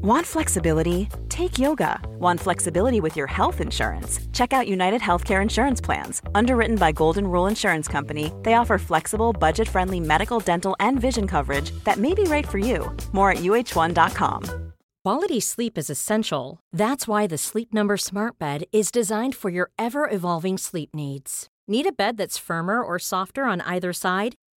Want flexibility? Take yoga. Want flexibility with your health insurance? Check out United Healthcare Insurance Plans. Underwritten by Golden Rule Insurance Company, they offer flexible, budget friendly medical, dental, and vision coverage that may be right for you. More at uh1.com. Quality sleep is essential. That's why the Sleep Number Smart Bed is designed for your ever evolving sleep needs. Need a bed that's firmer or softer on either side?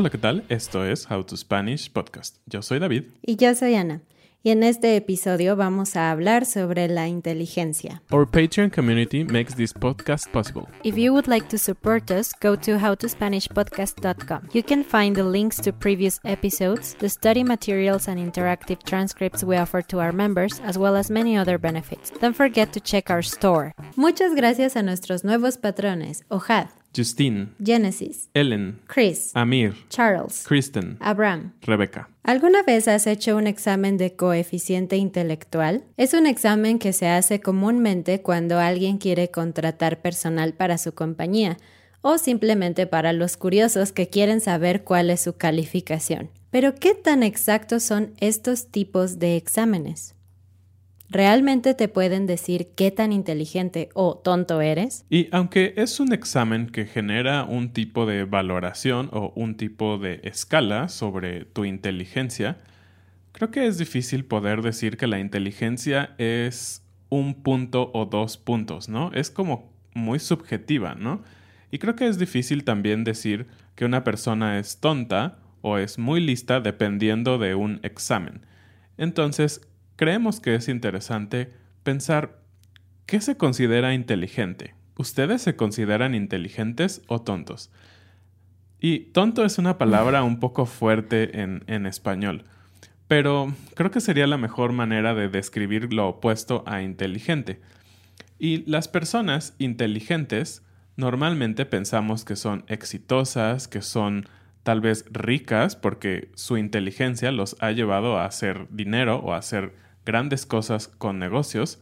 Hola, ¿qué tal? Esto es How to Spanish Podcast. Yo soy David. Y yo soy Ana. Y en este episodio vamos a hablar sobre la inteligencia. Our Patreon community makes this podcast possible. If you would like to support us, go to howtospanishpodcast.com. You can find the links to previous episodes, the study materials and interactive transcripts we offer to our members, as well as many other benefits. Don't forget to check our store. Muchas gracias a nuestros nuevos patrones, Ojad, Justine, Genesis, Ellen, Chris, Amir, Charles, Kristen, Abraham. Rebecca. ¿Alguna vez has hecho un examen de coeficiente intelectual? Es un examen que se hace comúnmente cuando alguien quiere contratar personal para su compañía o simplemente para los curiosos que quieren saber cuál es su calificación. Pero ¿qué tan exactos son estos tipos de exámenes? ¿Realmente te pueden decir qué tan inteligente o tonto eres? Y aunque es un examen que genera un tipo de valoración o un tipo de escala sobre tu inteligencia, creo que es difícil poder decir que la inteligencia es un punto o dos puntos, ¿no? Es como muy subjetiva, ¿no? Y creo que es difícil también decir que una persona es tonta o es muy lista dependiendo de un examen. Entonces, creemos que es interesante pensar qué se considera inteligente. ¿Ustedes se consideran inteligentes o tontos? Y tonto es una palabra un poco fuerte en, en español, pero creo que sería la mejor manera de describir lo opuesto a inteligente. Y las personas inteligentes normalmente pensamos que son exitosas, que son tal vez ricas porque su inteligencia los ha llevado a hacer dinero o a hacer grandes cosas con negocios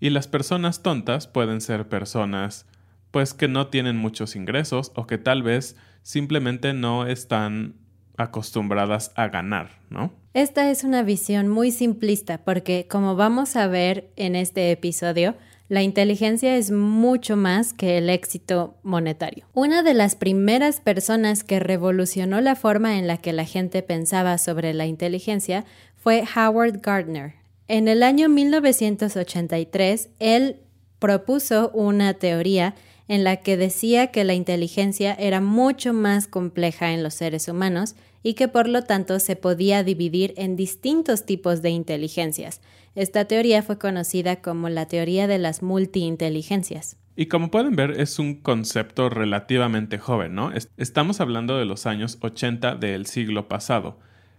y las personas tontas pueden ser personas pues que no tienen muchos ingresos o que tal vez simplemente no están acostumbradas a ganar, ¿no? Esta es una visión muy simplista porque como vamos a ver en este episodio, la inteligencia es mucho más que el éxito monetario. Una de las primeras personas que revolucionó la forma en la que la gente pensaba sobre la inteligencia fue Howard Gardner. En el año 1983, él propuso una teoría en la que decía que la inteligencia era mucho más compleja en los seres humanos y que por lo tanto se podía dividir en distintos tipos de inteligencias. Esta teoría fue conocida como la teoría de las multiinteligencias. Y como pueden ver, es un concepto relativamente joven, ¿no? Estamos hablando de los años 80 del siglo pasado.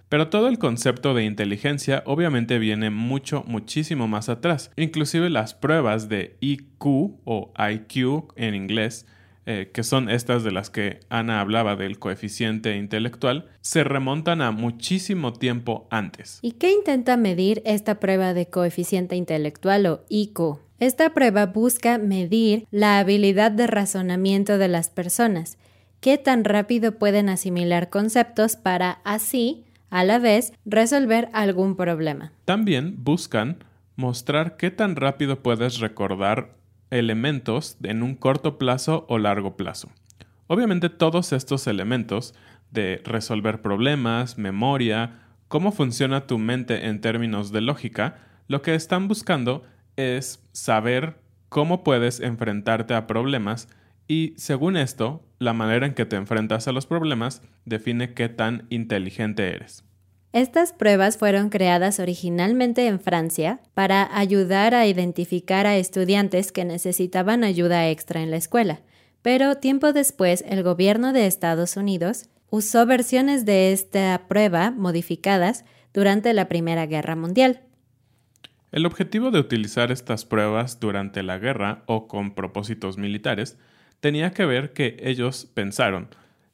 Pero todo el concepto de inteligencia obviamente viene mucho, muchísimo más atrás. Inclusive las pruebas de IQ o IQ en inglés, eh, que son estas de las que Ana hablaba del coeficiente intelectual, se remontan a muchísimo tiempo antes. ¿Y qué intenta medir esta prueba de coeficiente intelectual o IQ? Esta prueba busca medir la habilidad de razonamiento de las personas, qué tan rápido pueden asimilar conceptos para así a la vez resolver algún problema. También buscan mostrar qué tan rápido puedes recordar elementos en un corto plazo o largo plazo. Obviamente todos estos elementos de resolver problemas, memoria, cómo funciona tu mente en términos de lógica, lo que están buscando es saber cómo puedes enfrentarte a problemas y según esto, la manera en que te enfrentas a los problemas define qué tan inteligente eres. Estas pruebas fueron creadas originalmente en Francia para ayudar a identificar a estudiantes que necesitaban ayuda extra en la escuela, pero tiempo después el gobierno de Estados Unidos usó versiones de esta prueba modificadas durante la Primera Guerra Mundial. El objetivo de utilizar estas pruebas durante la guerra o con propósitos militares tenía que ver que ellos pensaron,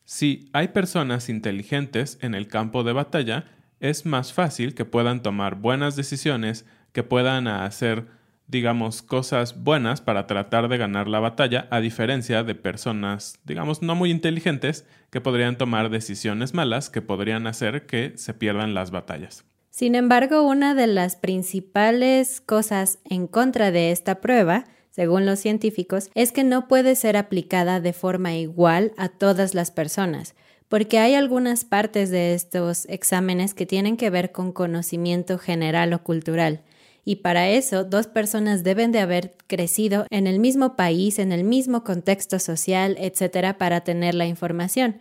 si hay personas inteligentes en el campo de batalla, es más fácil que puedan tomar buenas decisiones, que puedan hacer, digamos, cosas buenas para tratar de ganar la batalla, a diferencia de personas, digamos, no muy inteligentes, que podrían tomar decisiones malas que podrían hacer que se pierdan las batallas. Sin embargo, una de las principales cosas en contra de esta prueba según los científicos, es que no puede ser aplicada de forma igual a todas las personas, porque hay algunas partes de estos exámenes que tienen que ver con conocimiento general o cultural. Y para eso, dos personas deben de haber crecido en el mismo país, en el mismo contexto social, etcétera, para tener la información.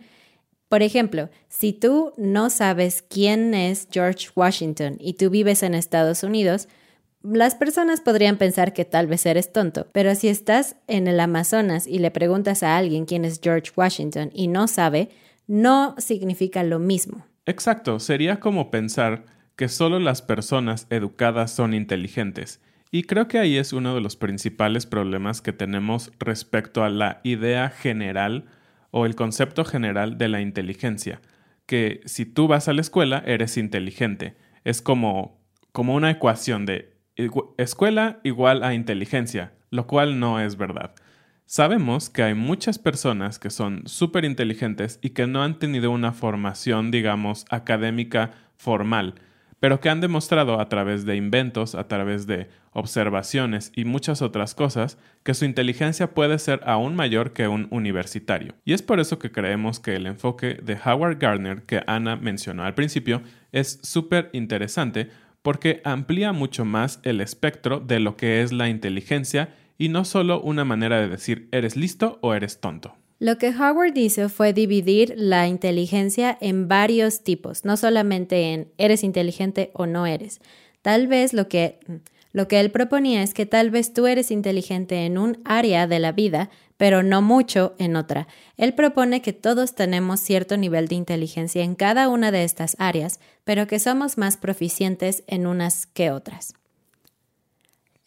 Por ejemplo, si tú no sabes quién es George Washington y tú vives en Estados Unidos, las personas podrían pensar que tal vez eres tonto, pero si estás en el Amazonas y le preguntas a alguien quién es George Washington y no sabe, no significa lo mismo. Exacto, sería como pensar que solo las personas educadas son inteligentes. Y creo que ahí es uno de los principales problemas que tenemos respecto a la idea general o el concepto general de la inteligencia, que si tú vas a la escuela eres inteligente. Es como, como una ecuación de escuela igual a inteligencia, lo cual no es verdad. Sabemos que hay muchas personas que son súper inteligentes y que no han tenido una formación, digamos, académica formal, pero que han demostrado a través de inventos, a través de observaciones y muchas otras cosas, que su inteligencia puede ser aún mayor que un universitario. Y es por eso que creemos que el enfoque de Howard Gardner que Ana mencionó al principio es súper interesante porque amplía mucho más el espectro de lo que es la inteligencia y no solo una manera de decir eres listo o eres tonto. Lo que Howard hizo fue dividir la inteligencia en varios tipos, no solamente en eres inteligente o no eres. Tal vez lo que lo que él proponía es que tal vez tú eres inteligente en un área de la vida, pero no mucho en otra. Él propone que todos tenemos cierto nivel de inteligencia en cada una de estas áreas, pero que somos más proficientes en unas que otras.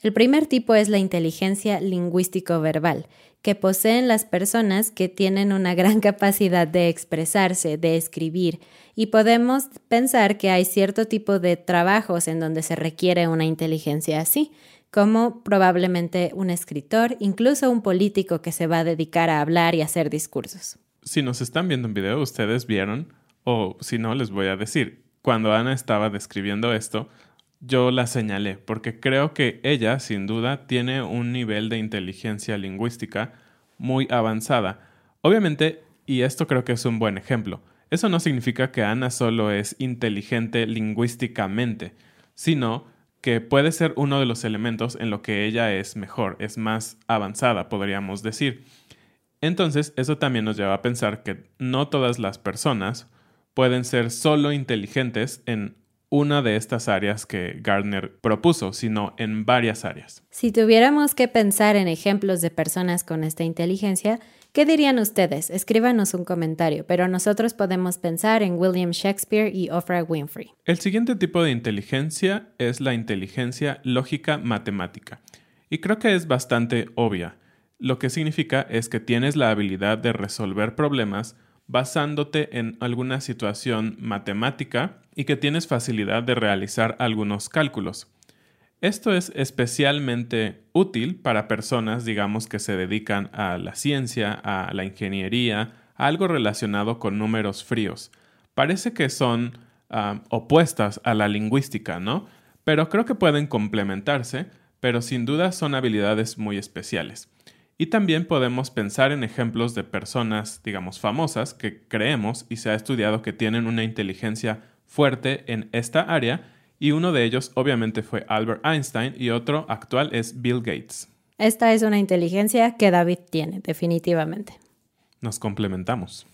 El primer tipo es la inteligencia lingüístico-verbal, que poseen las personas que tienen una gran capacidad de expresarse, de escribir, y podemos pensar que hay cierto tipo de trabajos en donde se requiere una inteligencia así, como probablemente un escritor, incluso un político que se va a dedicar a hablar y hacer discursos. Si nos están viendo en video, ustedes vieron, o si no, les voy a decir, cuando Ana estaba describiendo esto, yo la señalé, porque creo que ella, sin duda, tiene un nivel de inteligencia lingüística muy avanzada. Obviamente, y esto creo que es un buen ejemplo, eso no significa que Ana solo es inteligente lingüísticamente, sino que puede ser uno de los elementos en lo que ella es mejor, es más avanzada, podríamos decir. Entonces, eso también nos lleva a pensar que no todas las personas pueden ser solo inteligentes en una de estas áreas que Gardner propuso, sino en varias áreas. Si tuviéramos que pensar en ejemplos de personas con esta inteligencia, ¿qué dirían ustedes? Escríbanos un comentario, pero nosotros podemos pensar en William Shakespeare y Oprah Winfrey. El siguiente tipo de inteligencia es la inteligencia lógica matemática, y creo que es bastante obvia. Lo que significa es que tienes la habilidad de resolver problemas basándote en alguna situación matemática y que tienes facilidad de realizar algunos cálculos. Esto es especialmente útil para personas, digamos, que se dedican a la ciencia, a la ingeniería, a algo relacionado con números fríos. Parece que son ah, opuestas a la lingüística, ¿no? Pero creo que pueden complementarse, pero sin duda son habilidades muy especiales. Y también podemos pensar en ejemplos de personas, digamos, famosas que creemos y se ha estudiado que tienen una inteligencia fuerte en esta área, y uno de ellos obviamente fue Albert Einstein y otro actual es Bill Gates. Esta es una inteligencia que David tiene, definitivamente. Nos complementamos.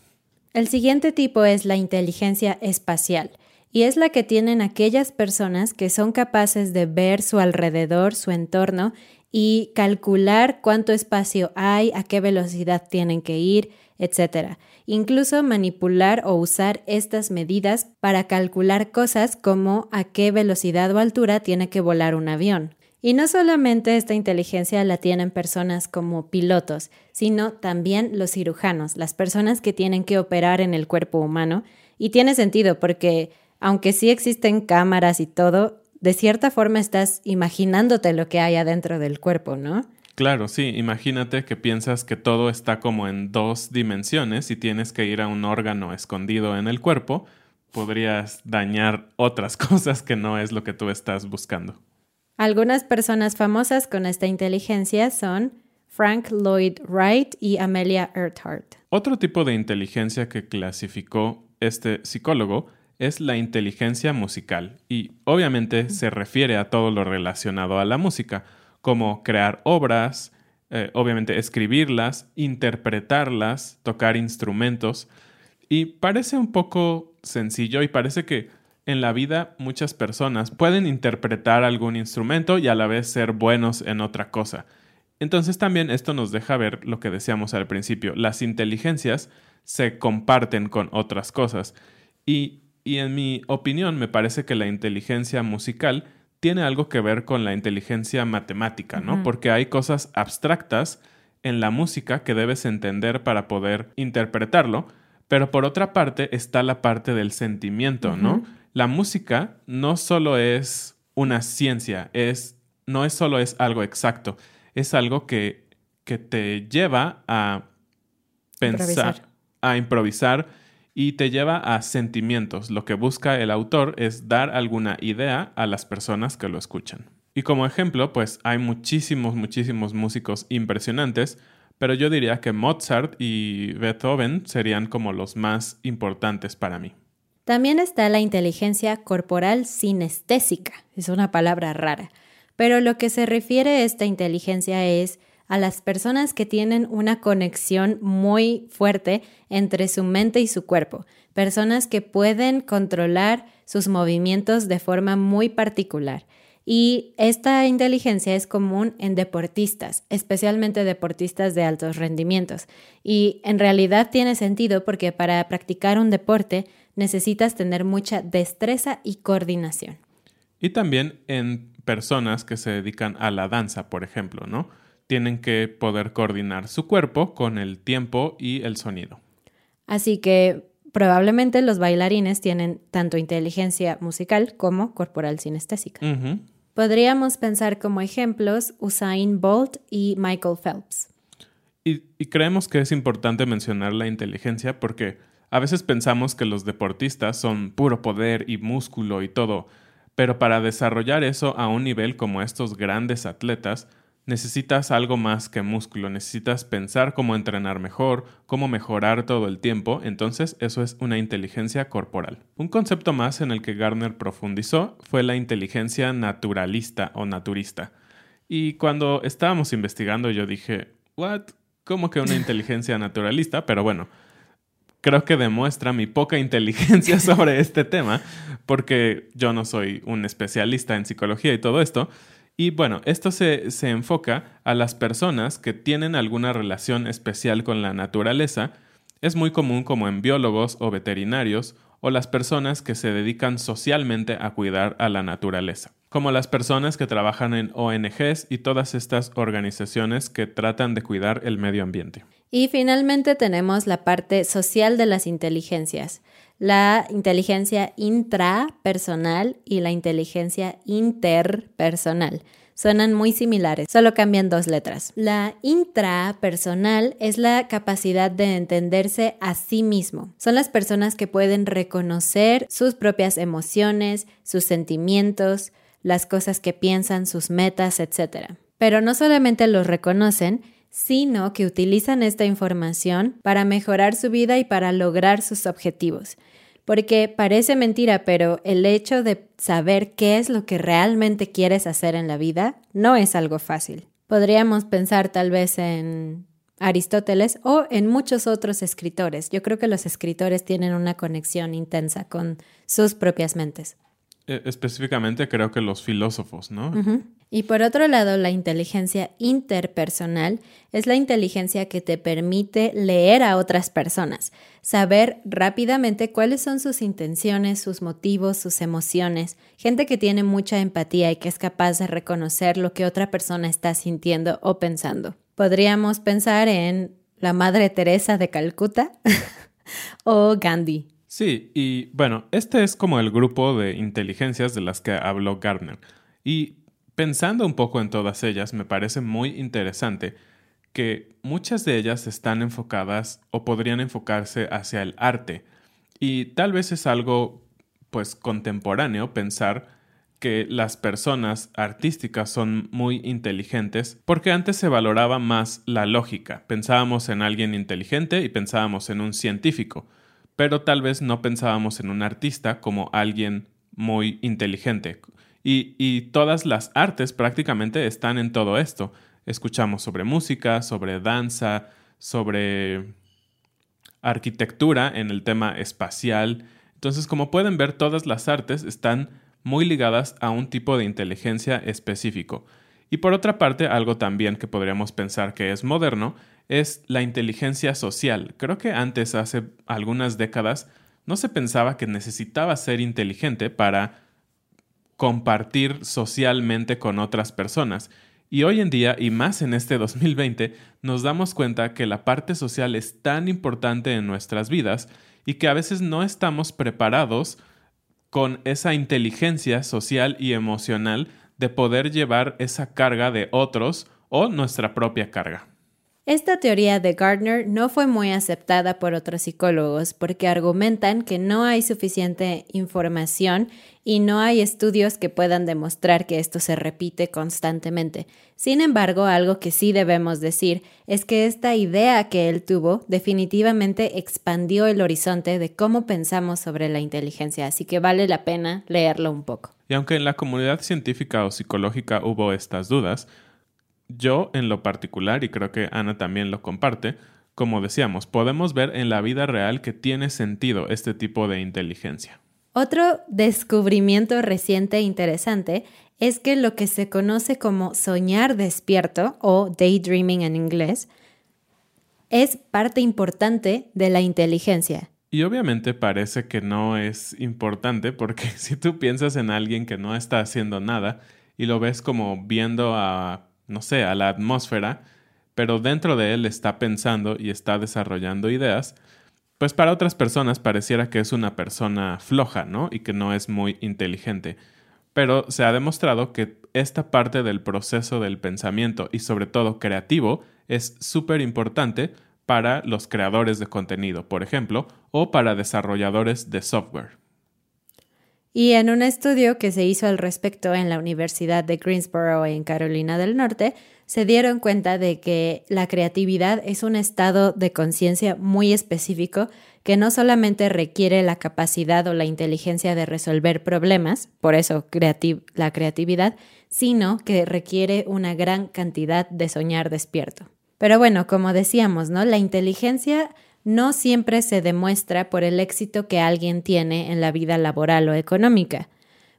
El siguiente tipo es la inteligencia espacial y es la que tienen aquellas personas que son capaces de ver su alrededor, su entorno y calcular cuánto espacio hay, a qué velocidad tienen que ir, etc. Incluso manipular o usar estas medidas para calcular cosas como a qué velocidad o altura tiene que volar un avión. Y no solamente esta inteligencia la tienen personas como pilotos, sino también los cirujanos, las personas que tienen que operar en el cuerpo humano. Y tiene sentido porque, aunque sí existen cámaras y todo, de cierta forma estás imaginándote lo que hay adentro del cuerpo, ¿no? Claro, sí, imagínate que piensas que todo está como en dos dimensiones y tienes que ir a un órgano escondido en el cuerpo, podrías dañar otras cosas que no es lo que tú estás buscando. Algunas personas famosas con esta inteligencia son Frank Lloyd Wright y Amelia Earhart. Otro tipo de inteligencia que clasificó este psicólogo es la inteligencia musical y obviamente se refiere a todo lo relacionado a la música, como crear obras, eh, obviamente escribirlas, interpretarlas, tocar instrumentos. Y parece un poco sencillo y parece que en la vida muchas personas pueden interpretar algún instrumento y a la vez ser buenos en otra cosa. Entonces también esto nos deja ver lo que decíamos al principio, las inteligencias se comparten con otras cosas. Y, en mi opinión me parece que la inteligencia musical tiene algo que ver con la inteligencia matemática, ¿no? Porque hay cosas abstractas en la música que debes entender para poder interpretarlo, pero por otra parte está la parte del sentimiento, ¿no? la música no solo es una ciencia, es, no es solo es algo exacto, es algo que, que te lleva a pensar, a improvisar y te lleva a sentimientos. Lo que busca el autor es dar alguna idea a las personas que lo escuchan. Y como ejemplo, pues hay muchísimos, muchísimos músicos impresionantes, pero yo diría que Mozart y Beethoven serían como los más importantes para mí. También está la inteligencia corporal sinestésica, es una palabra rara, pero lo que se refiere a esta inteligencia es a las personas que tienen una conexión muy fuerte entre su mente y su cuerpo, personas que pueden controlar sus movimientos de forma muy particular. Y esta inteligencia es común en deportistas, especialmente deportistas de altos rendimientos. Y en realidad tiene sentido porque para practicar un deporte necesitas tener mucha destreza y coordinación. Y también en personas que se dedican a la danza, por ejemplo, ¿no? Tienen que poder coordinar su cuerpo con el tiempo y el sonido. Así que probablemente los bailarines tienen tanto inteligencia musical como corporal sinestésica. Podríamos pensar como ejemplos Usain Bolt y Michael Phelps. y creemos que es importante mencionar la inteligencia porque a veces pensamos que los deportistas son puro poder y músculo y todo, pero para desarrollar eso a un nivel como estos grandes atletas, necesitas algo más que músculo, necesitas pensar cómo entrenar mejor, cómo mejorar todo el tiempo, entonces eso es una inteligencia corporal. Un concepto más en el que Garner profundizó fue la inteligencia naturalista o naturista. Y cuando estábamos investigando yo dije, ¿what? ¿Cómo que una inteligencia naturalista? Pero bueno, creo que demuestra mi poca inteligencia sobre este tema, porque yo no soy un especialista en psicología y todo esto. Y bueno, esto se, se, enfoca a las personas que tienen alguna relación especial con la naturaleza. Es muy común como en biólogos o veterinarios o las personas que se dedican socialmente a cuidar a la naturaleza, como las personas que trabajan en ONGs y todas estas organizaciones que tratan de cuidar el medio ambiente. Y finalmente tenemos la parte social de las inteligencias. La inteligencia intrapersonal y la inteligencia interpersonal. Suenan muy similares, solo cambian dos letras. La intrapersonal es la capacidad de entenderse a sí mismo. Son las personas que pueden reconocer sus propias emociones, sus sentimientos, las cosas que piensan, sus metas, etc. Pero no solamente los reconocen, sino que utilizan esta información para mejorar su vida y para lograr sus objetivos. Porque parece mentira, pero el hecho de saber qué es lo que realmente quieres hacer en la vida no es algo fácil. Podríamos pensar tal vez en Aristóteles o en muchos otros escritores. Yo creo que los escritores tienen una conexión intensa con sus propias mentes. E, específicamente creo que los filósofos, ¿no? Y por otro lado, la inteligencia interpersonal es la inteligencia que te permite leer a otras personas, saber rápidamente cuáles son sus intenciones, sus motivos, sus emociones, gente que tiene mucha empatía y que es capaz de reconocer lo que otra persona está sintiendo o pensando. Podríamos pensar en la Madre Teresa de Calcuta o Gandhi. Sí, y bueno, este es como el grupo de inteligencias de las que habló Gardner. Y pensando un poco en todas ellas, me parece muy interesante que muchas de ellas están enfocadas o podrían enfocarse hacia el arte. Y tal vez es algo pues contemporáneo pensar que las personas artísticas son muy inteligentes porque antes se valoraba más la lógica. Pensábamos en alguien inteligente y pensábamos en un científico pero tal vez no pensábamos en un artista como alguien muy inteligente. Y, todas las artes prácticamente están en todo esto. Escuchamos sobre música, sobre danza, sobre arquitectura en el tema espacial. Entonces, como pueden ver, todas las artes están muy ligadas a un tipo de inteligencia específico. Y por otra parte, algo también que podríamos pensar que es moderno es la inteligencia social. Creo que antes, hace algunas décadas, no se pensaba que necesitaba ser inteligente para compartir socialmente con otras personas. Y hoy en día, y más en este 2020, nos damos cuenta que la parte social es tan importante en nuestras vidas y que a veces no estamos preparados con esa inteligencia social y emocional de poder llevar esa carga de otros o nuestra propia carga. Esta teoría de Gardner no fue muy aceptada por otros psicólogos porque argumentan que no hay suficiente información y no hay estudios que puedan demostrar que esto se repite constantemente. Sin embargo, algo que sí debemos decir es que esta idea que él tuvo definitivamente expandió el horizonte de cómo pensamos sobre la inteligencia, así que vale la pena leerlo un poco. Y aunque en la comunidad científica o psicológica hubo estas dudas, yo, en lo particular, y creo que Ana también lo comparte, como decíamos, podemos ver en la vida real que tiene sentido este tipo de inteligencia. Otro descubrimiento reciente e interesante es que lo que se conoce como soñar despierto o daydreaming en inglés es parte importante de la inteligencia. Y obviamente parece que no es importante porque si tú piensas en alguien que no está haciendo nada y lo ves como viendo a no sé, a la atmósfera, pero dentro de él está pensando y está desarrollando ideas, pues para otras personas pareciera que es una persona floja, ¿no? Y que no es muy inteligente. Pero se ha demostrado que esta parte del proceso del pensamiento y sobre todo creativo es súper importante para los creadores de contenido, por ejemplo, o para desarrolladores de software. Y en un estudio que se hizo al respecto en la Universidad de Greensboro en Carolina del Norte, se dieron cuenta de que la creatividad es un estado de conciencia muy específico que no solamente requiere la capacidad o la inteligencia de resolver problemas, por eso la creatividad, sino que requiere una gran cantidad de soñar despierto. Pero bueno, como decíamos, ¿no? La inteligencia no siempre se demuestra por el éxito que alguien tiene en la vida laboral o económica,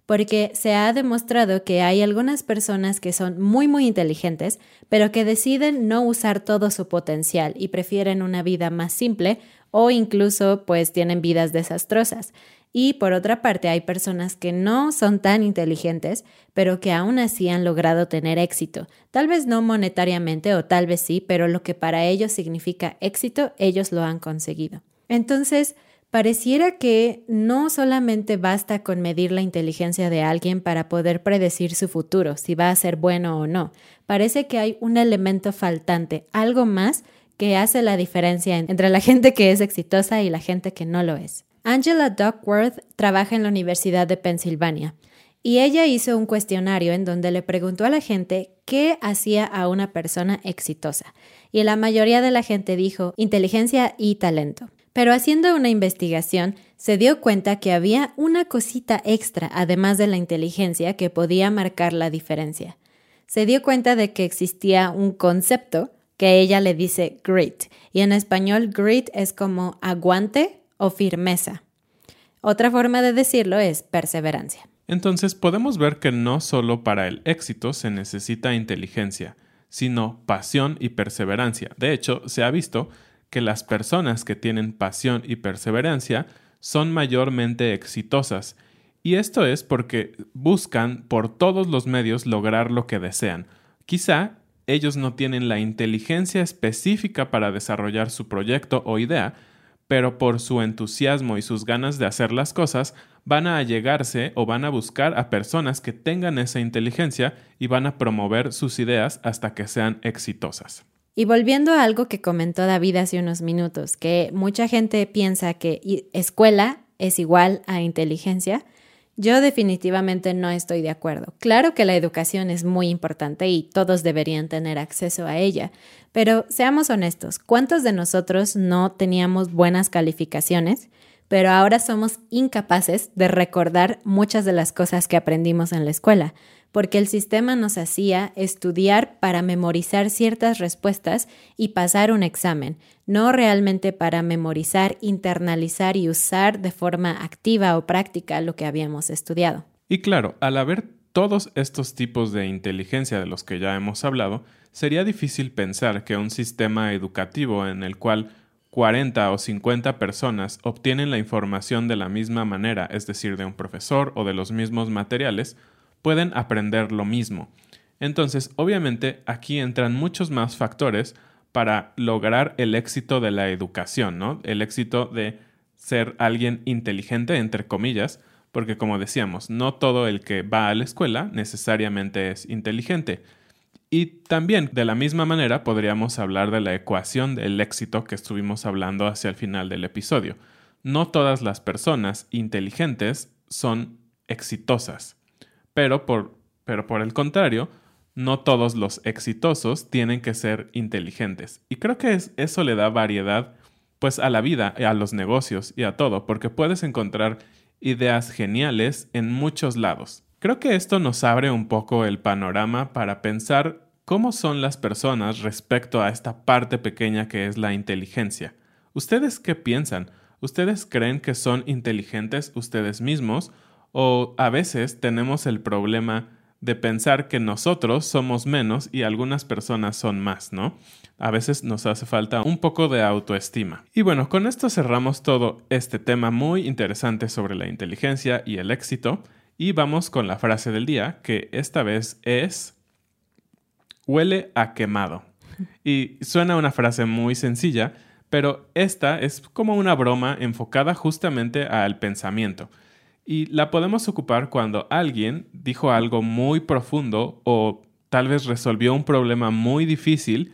porque se ha demostrado que hay algunas personas que son muy muy inteligentes, pero que deciden no usar todo su potencial y prefieren una vida más simple o incluso pues tienen vidas desastrosas. Y por otra parte, hay personas que no son tan inteligentes, pero que aún así han logrado tener éxito. Tal vez no monetariamente o tal vez sí, pero lo que para ellos significa éxito, ellos lo han conseguido. Entonces, Pareciera que no solamente basta con medir la inteligencia de alguien para poder predecir su futuro, si va a ser bueno o no. Parece que hay un elemento faltante, algo más que hace la diferencia entre la gente que es exitosa y la gente que no lo es. Angela Duckworth trabaja en la Universidad de Pensilvania y ella hizo un cuestionario en donde le preguntó a la gente qué hacía a una persona exitosa. Y la mayoría de la gente dijo inteligencia y talento. Pero haciendo una investigación, se dio cuenta que había una cosita extra, además de la inteligencia, que podía marcar la diferencia. Se dio cuenta de que existía un concepto que ella le dice grit, y en español grit es como aguante o firmeza. Otra forma de decirlo es perseverancia. Entonces podemos ver que no solo para el éxito se necesita inteligencia, sino pasión y perseverancia. De hecho, se ha visto que las personas que tienen pasión y perseverancia son mayormente exitosas, y esto es porque buscan por todos los medios lograr lo que desean. Quizá ellos no tienen la inteligencia específica para desarrollar su proyecto o idea, pero por su entusiasmo y sus ganas de hacer las cosas, van a allegarse o van a buscar a personas que tengan esa inteligencia y van a promover sus ideas hasta que sean exitosas. Y volviendo a algo que comentó David hace unos minutos, que mucha gente piensa que escuela es igual a inteligencia, yo definitivamente no estoy de acuerdo. Claro que la educación es muy importante y todos deberían tener acceso a ella, pero seamos honestos, ¿cuántos de nosotros no teníamos buenas calificaciones? Pero ahora somos incapaces de recordar muchas de las cosas que aprendimos en la escuela, porque el sistema nos hacía estudiar para memorizar ciertas respuestas y pasar un examen, no realmente para memorizar, internalizar y usar de forma activa o práctica lo que habíamos estudiado. Y claro, al haber todos estos tipos de inteligencia de los que ya hemos hablado, sería difícil pensar que un sistema educativo en el cual 40 o 50 personas obtienen la información de la misma manera, es decir, de un profesor o de los mismos materiales, pueden aprender lo mismo. Entonces, obviamente, aquí entran muchos más factores para lograr el éxito de la educación, ¿no? El éxito de ser alguien inteligente, entre comillas, porque como decíamos, no todo el que va a la escuela necesariamente es inteligente. Y también, de la misma manera, podríamos hablar de la ecuación del éxito que estuvimos hablando hacia el final del episodio. No todas las personas inteligentes son exitosas. Pero por, pero por el contrario, no todos los exitosos tienen que ser inteligentes. Y creo que eso le da variedad pues a la vida, a los negocios y a todo, porque puedes encontrar ideas geniales en muchos lados. Creo que esto nos abre un poco el panorama para pensar cómo son las personas respecto a esta parte pequeña que es la inteligencia. ¿Ustedes qué piensan? ¿Ustedes creen que son inteligentes ustedes mismos o a veces tenemos el problema de pensar que nosotros somos menos y algunas personas son más, ¿no? A veces nos hace falta un poco de autoestima. Y bueno, con esto cerramos todo este tema muy interesante sobre la inteligencia y el éxito y vamos con la frase del día, que esta vez es huele a quemado. Y suena una frase muy sencilla, pero esta es como una broma enfocada justamente al pensamiento y la podemos ocupar cuando alguien dijo algo muy profundo o tal vez resolvió un problema muy difícil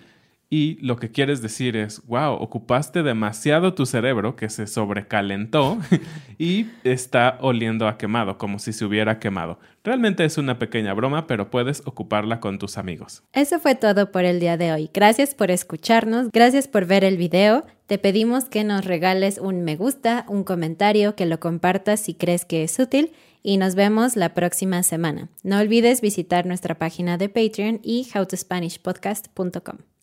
y lo que quieres decir es, wow, ocupaste demasiado tu cerebro que se sobrecalentó y está oliendo a quemado, como si se hubiera quemado. Realmente es una pequeña broma, pero puedes ocuparla con tus amigos. Eso fue todo por el día de hoy. Gracias por escucharnos, gracias por ver el video. Te pedimos que nos regales un me gusta, un comentario, que lo compartas si crees que es útil y nos vemos la próxima semana. No olvides visitar nuestra página de Patreon y howtospanishpodcast.com.